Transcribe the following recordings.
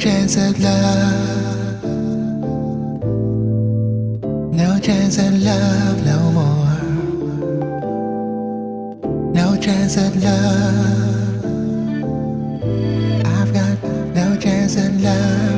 chance at love. No chance at love no more. No chance at love. I've got no chance at love.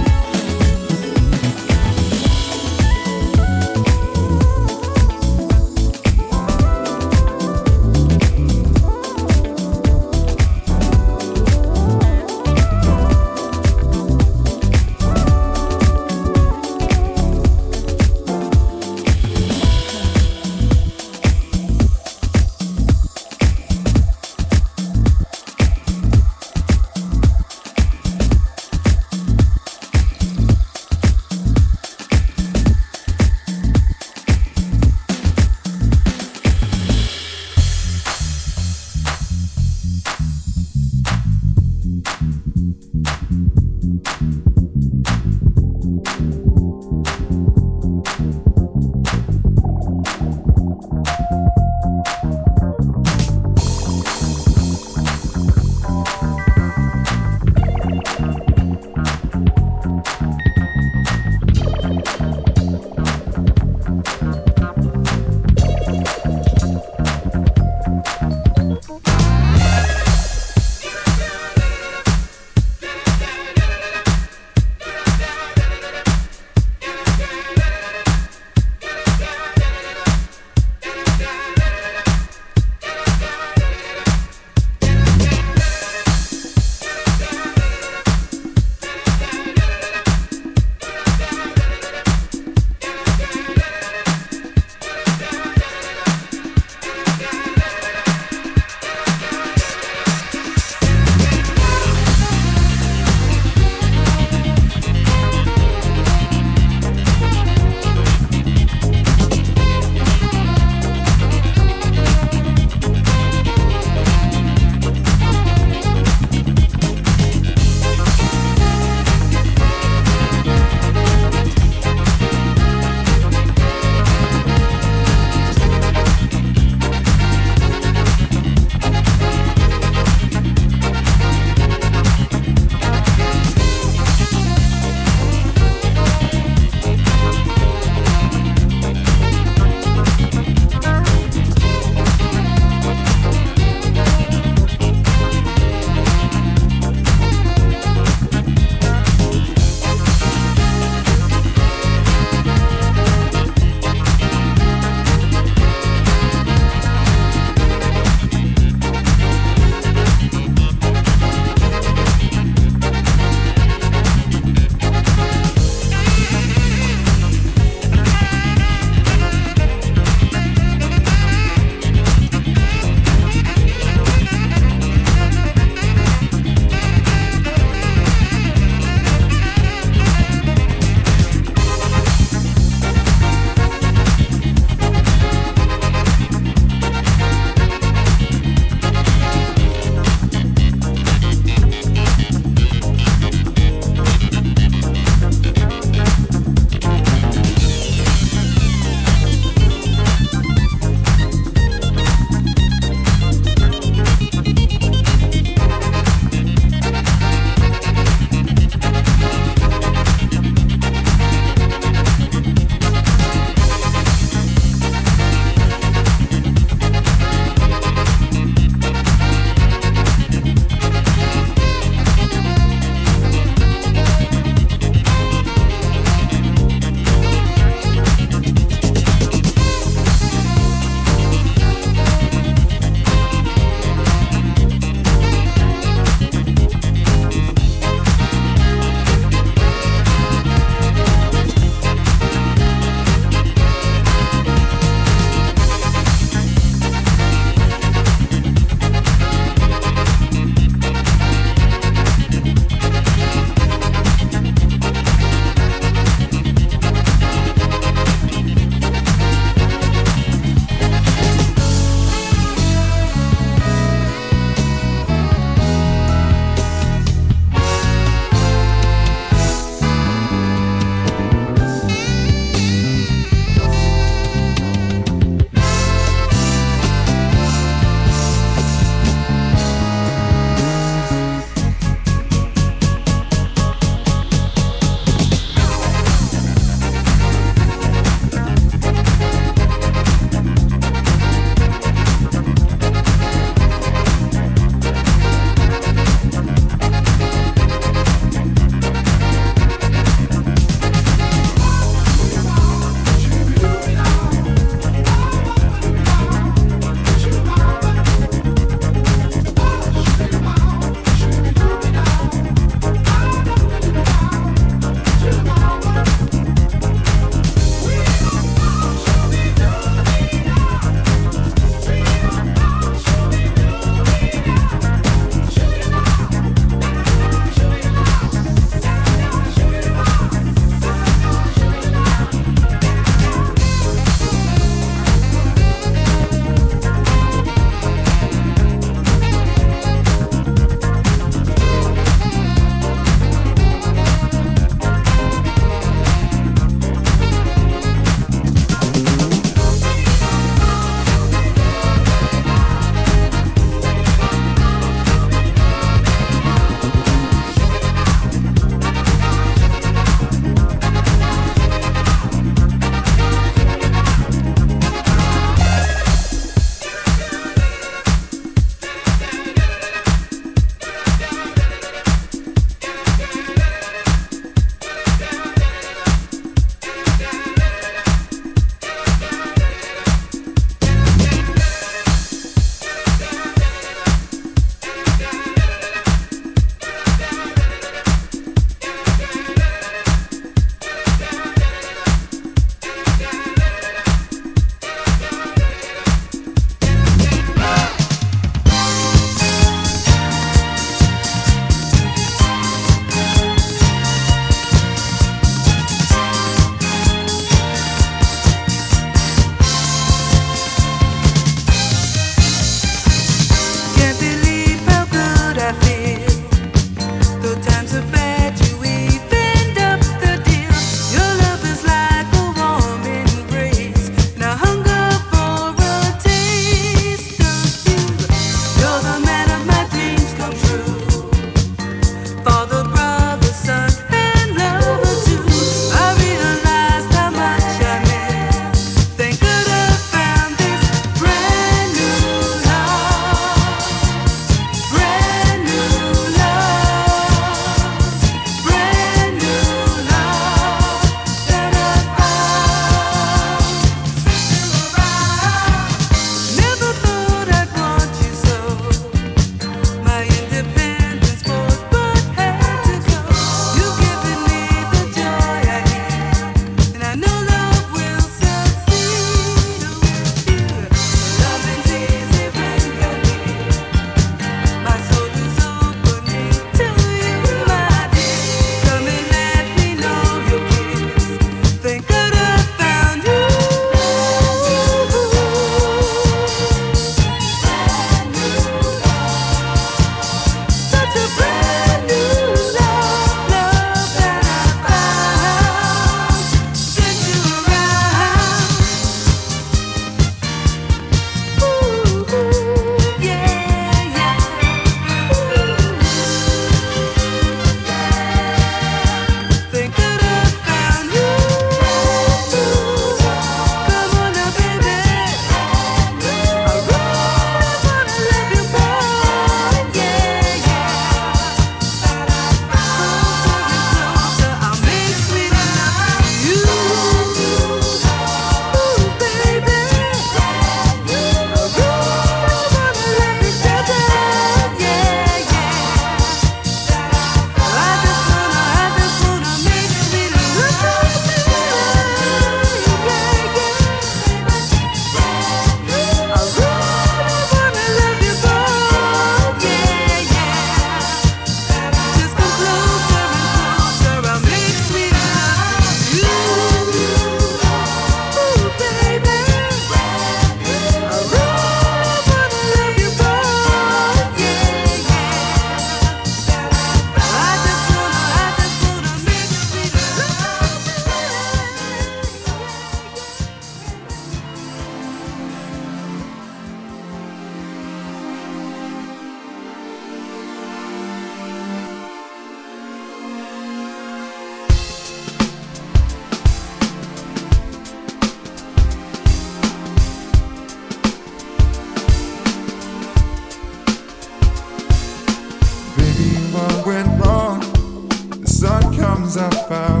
I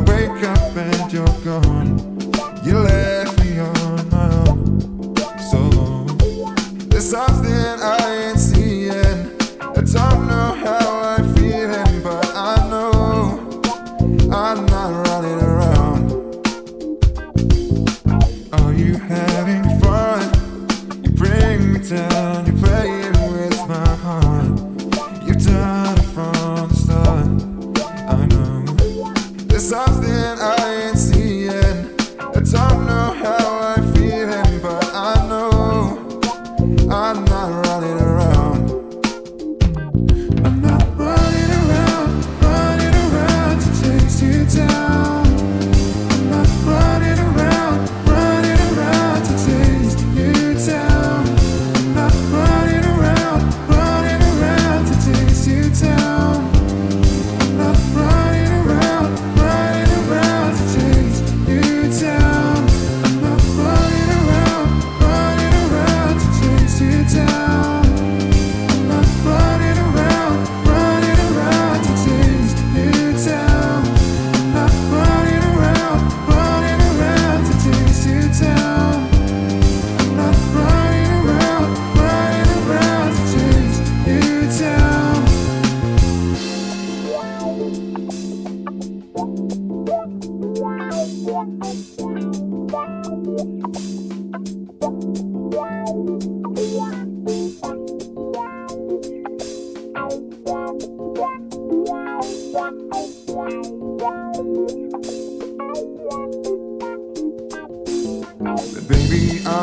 But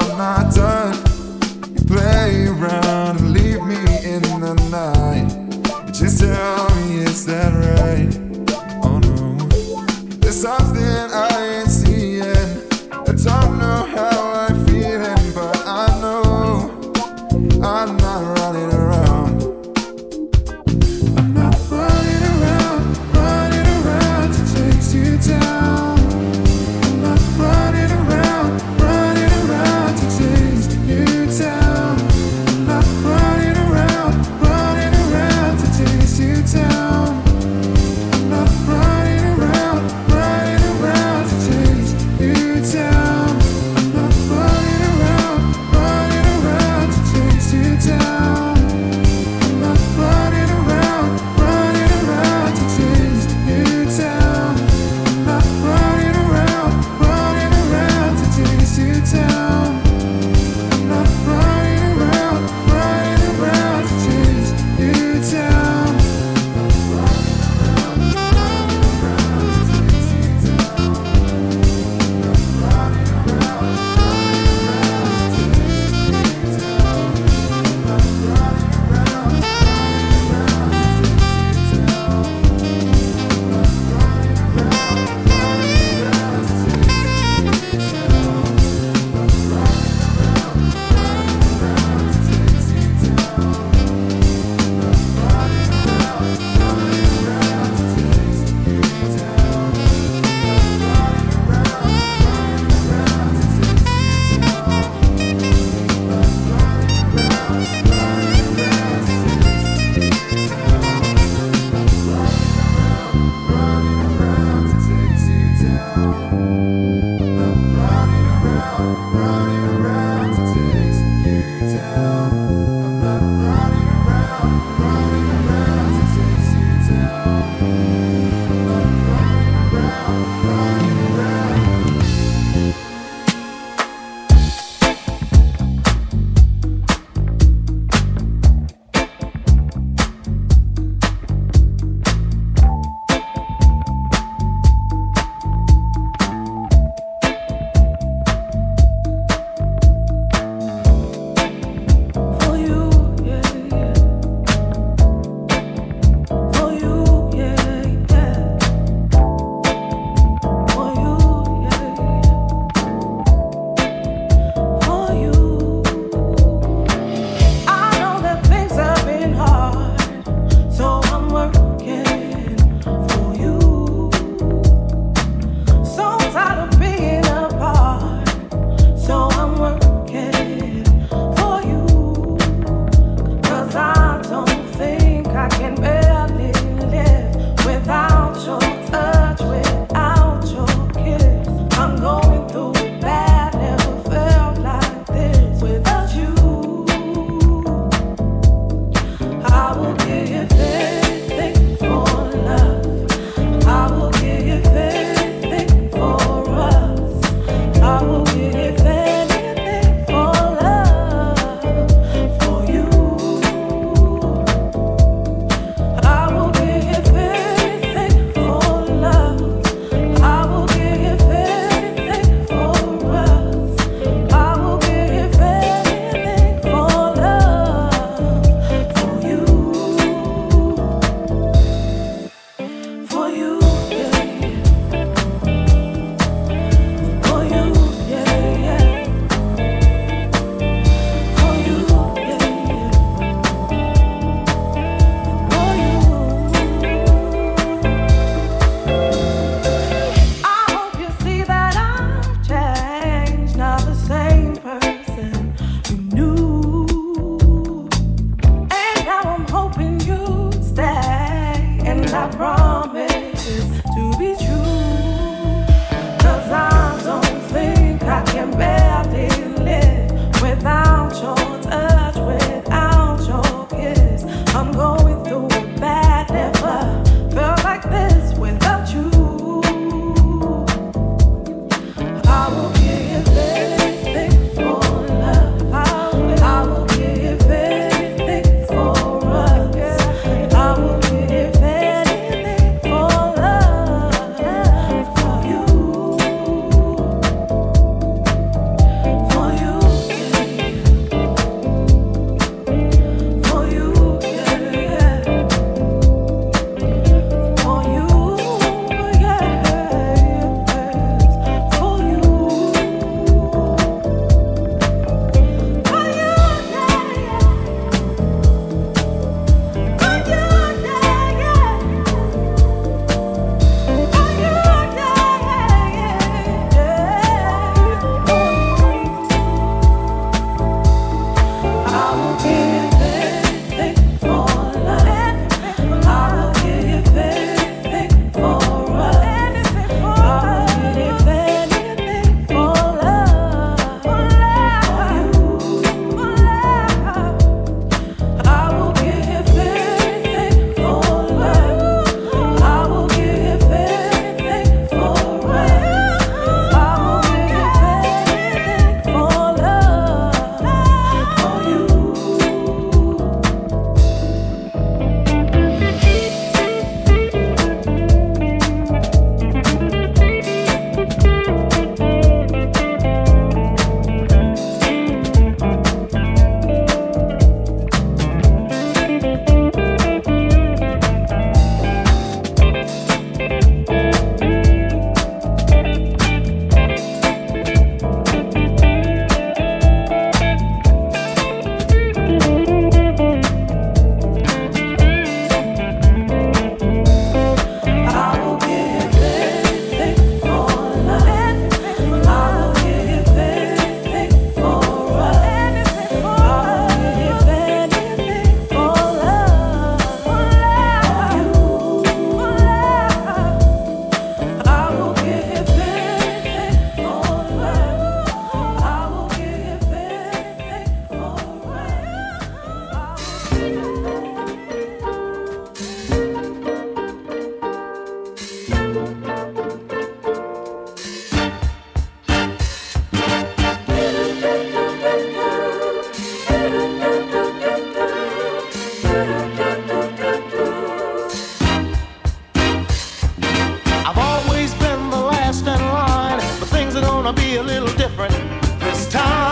different this time.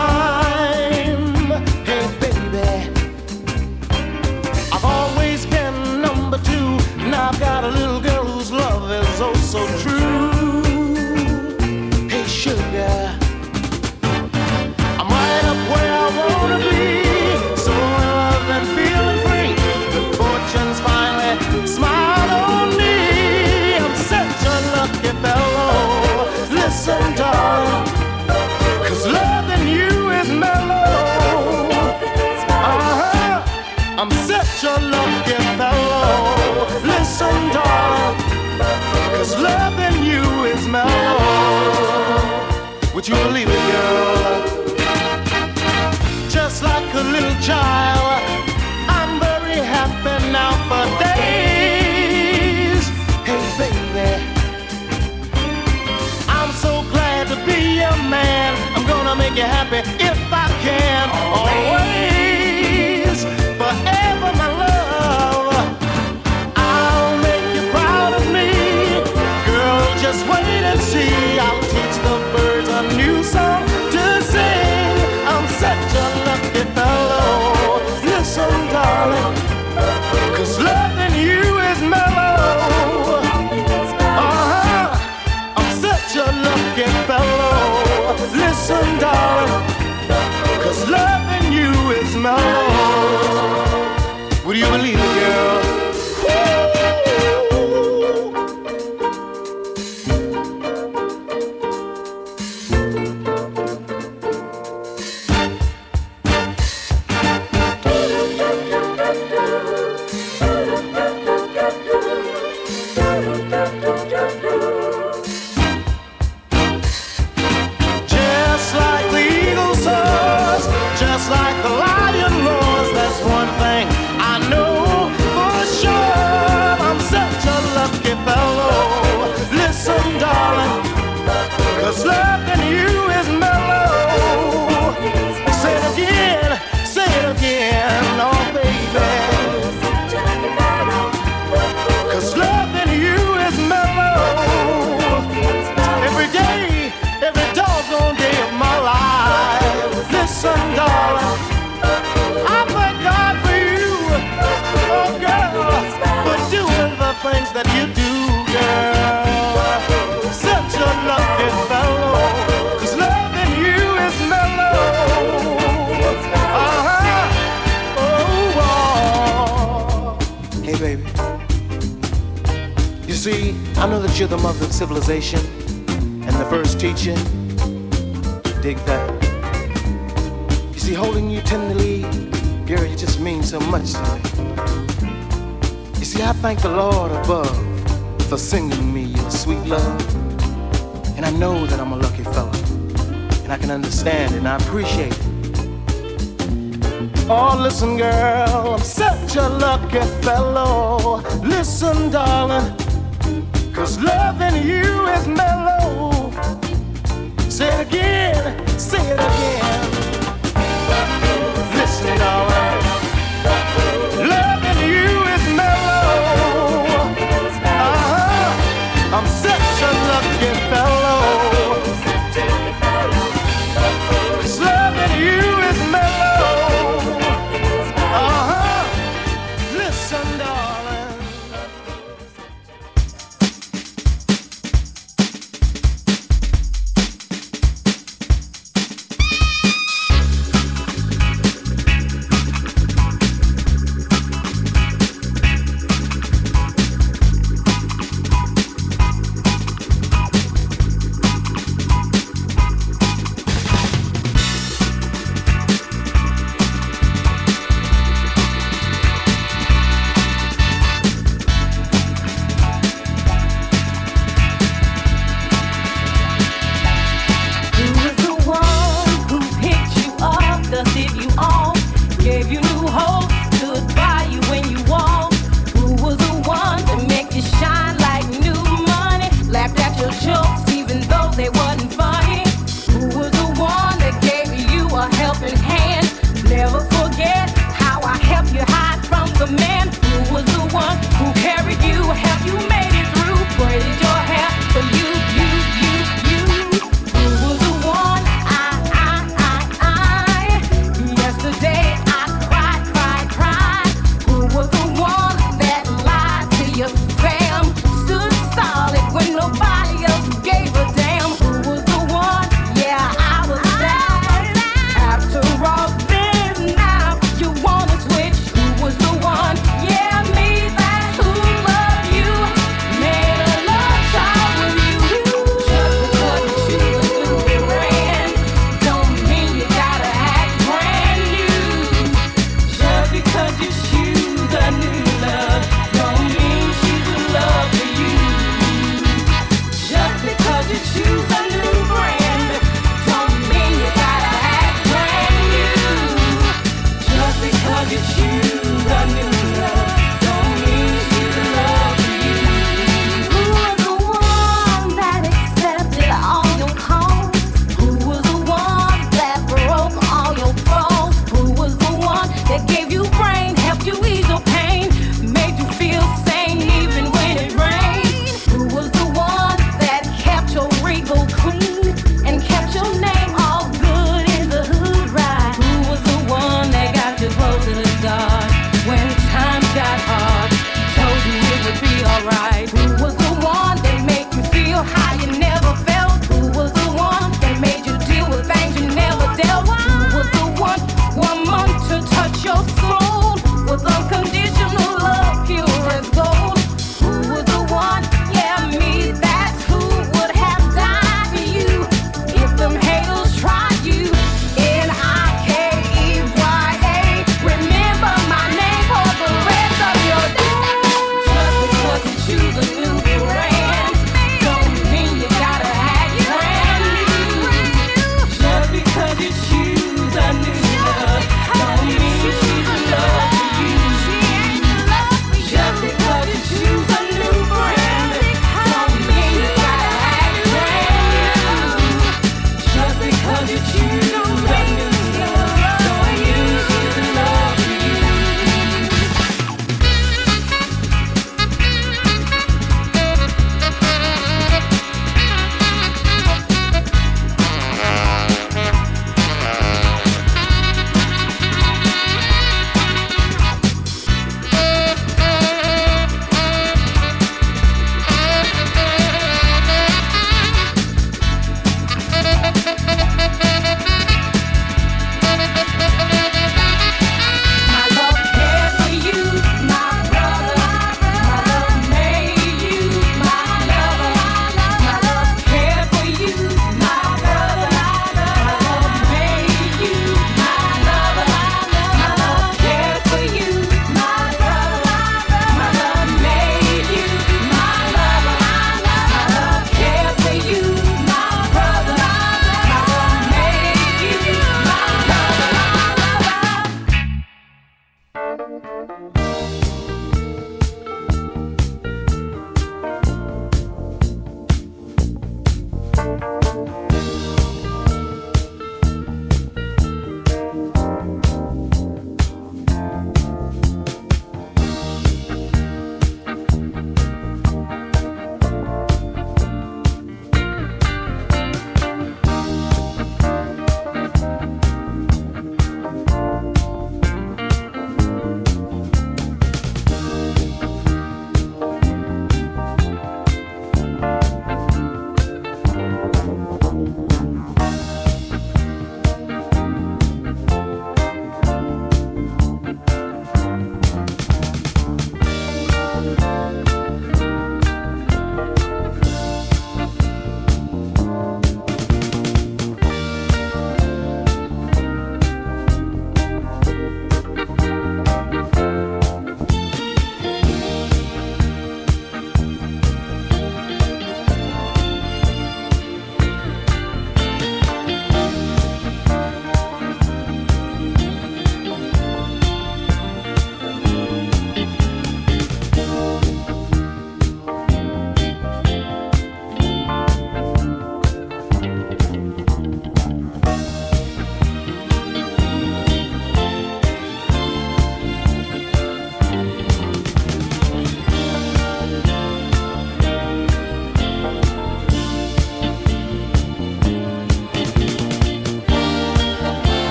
You believe it, girl. Just like a little child, I'm very happy now for days. Hey, baby, I'm so glad to be a man. I'm gonna make you happy if I can. Oh,